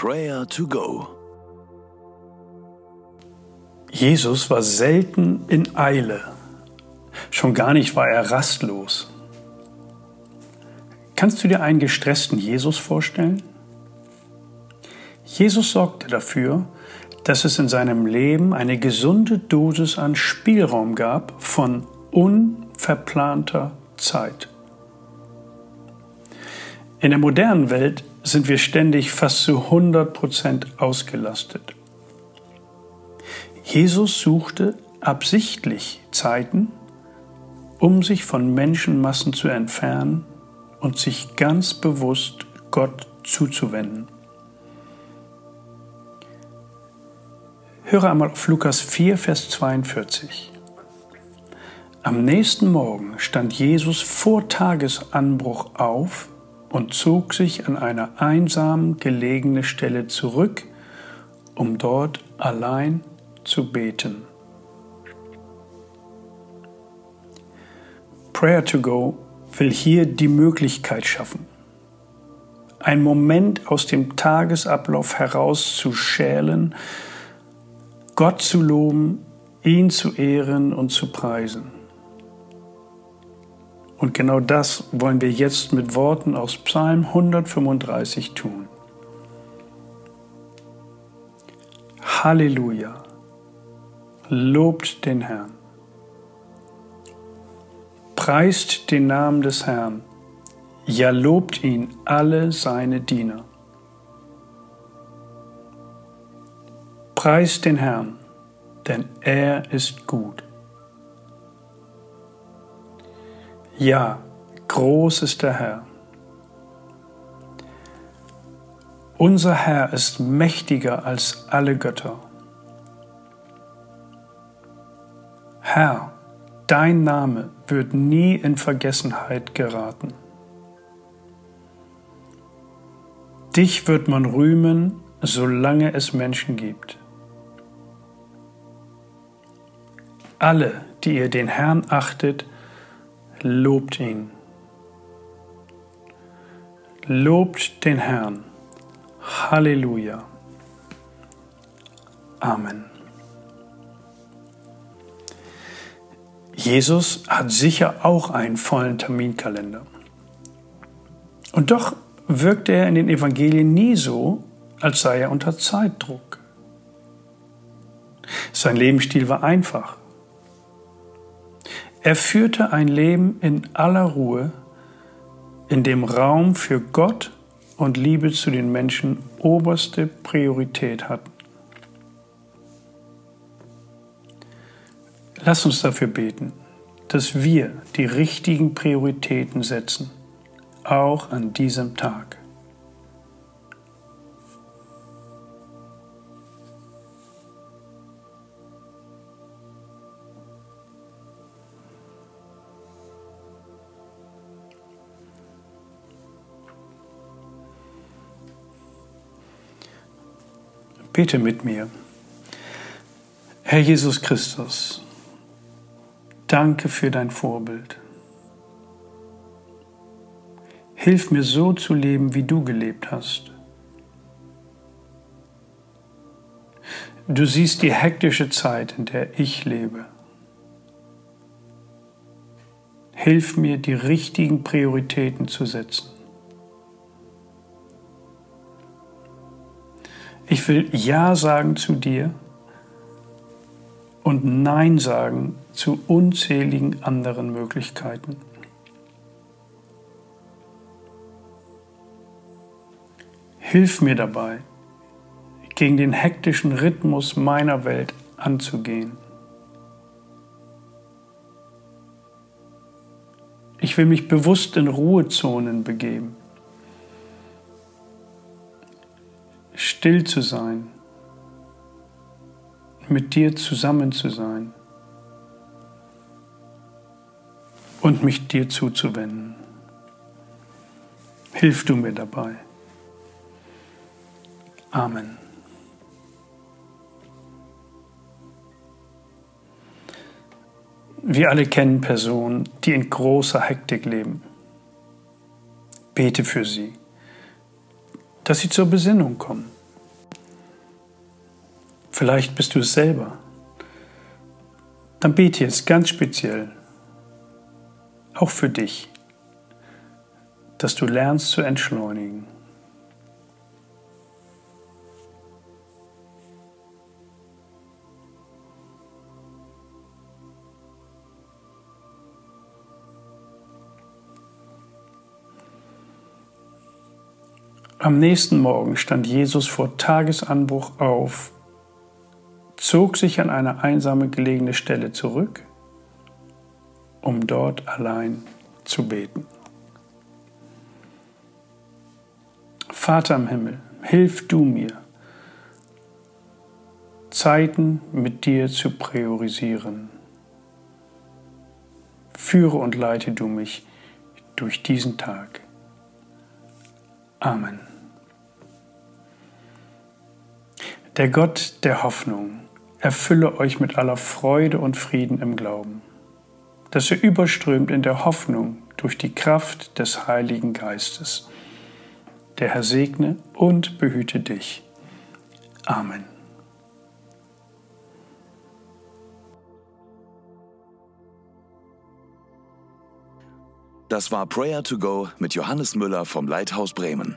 Prayer to Go. Jesus war selten in Eile. Schon gar nicht war er rastlos. Kannst du dir einen gestressten Jesus vorstellen? Jesus sorgte dafür, dass es in seinem Leben eine gesunde Dosis an Spielraum gab von unverplanter Zeit. In der modernen Welt sind wir ständig fast zu 100 Prozent ausgelastet. Jesus suchte absichtlich Zeiten, um sich von Menschenmassen zu entfernen und sich ganz bewusst Gott zuzuwenden. Höre einmal auf Lukas 4, Vers 42. Am nächsten Morgen stand Jesus vor Tagesanbruch auf und zog sich an eine einsam gelegene Stelle zurück, um dort allein zu beten. Prayer to Go will hier die Möglichkeit schaffen, einen Moment aus dem Tagesablauf heraus zu schälen, Gott zu loben, ihn zu ehren und zu preisen. Und genau das wollen wir jetzt mit Worten aus Psalm 135 tun. Halleluja! Lobt den Herrn. Preist den Namen des Herrn. Ja, lobt ihn alle seine Diener. Preist den Herrn, denn er ist gut. Ja, groß ist der Herr. Unser Herr ist mächtiger als alle Götter. Herr, dein Name wird nie in Vergessenheit geraten. Dich wird man rühmen, solange es Menschen gibt. Alle, die ihr den Herrn achtet, lobt ihn. Lobt den Herrn. Halleluja. Amen. Jesus hat sicher auch einen vollen Terminkalender. Und doch wirkte er in den Evangelien nie so, als sei er unter Zeitdruck. Sein Lebensstil war einfach. Er führte ein Leben in aller Ruhe, in dem Raum für Gott und Liebe zu den Menschen oberste Priorität hatten. Lass uns dafür beten, dass wir die richtigen Prioritäten setzen, auch an diesem Tag. Bete mit mir. Herr Jesus Christus, danke für dein Vorbild. Hilf mir so zu leben, wie du gelebt hast. Du siehst die hektische Zeit, in der ich lebe. Hilf mir, die richtigen Prioritäten zu setzen. Ich will Ja sagen zu dir und Nein sagen zu unzähligen anderen Möglichkeiten. Hilf mir dabei, gegen den hektischen Rhythmus meiner Welt anzugehen. Ich will mich bewusst in Ruhezonen begeben. Still zu sein, mit dir zusammen zu sein und mich dir zuzuwenden. Hilf du mir dabei. Amen. Wir alle kennen Personen, die in großer Hektik leben. Bete für sie, dass sie zur Besinnung kommen Vielleicht bist du es selber. Dann bete jetzt ganz speziell, auch für dich, dass du lernst zu entschleunigen. Am nächsten Morgen stand Jesus vor Tagesanbruch auf, zog sich an eine einsame gelegene Stelle zurück, um dort allein zu beten. Vater im Himmel, hilf du mir, Zeiten mit dir zu priorisieren. Führe und leite du mich durch diesen Tag. Amen. Der Gott der Hoffnung erfülle euch mit aller Freude und Frieden im Glauben, dass ihr überströmt in der Hoffnung durch die Kraft des Heiligen Geistes. Der Herr segne und behüte dich. Amen. Das war Prayer to Go mit Johannes Müller vom Leithaus Bremen.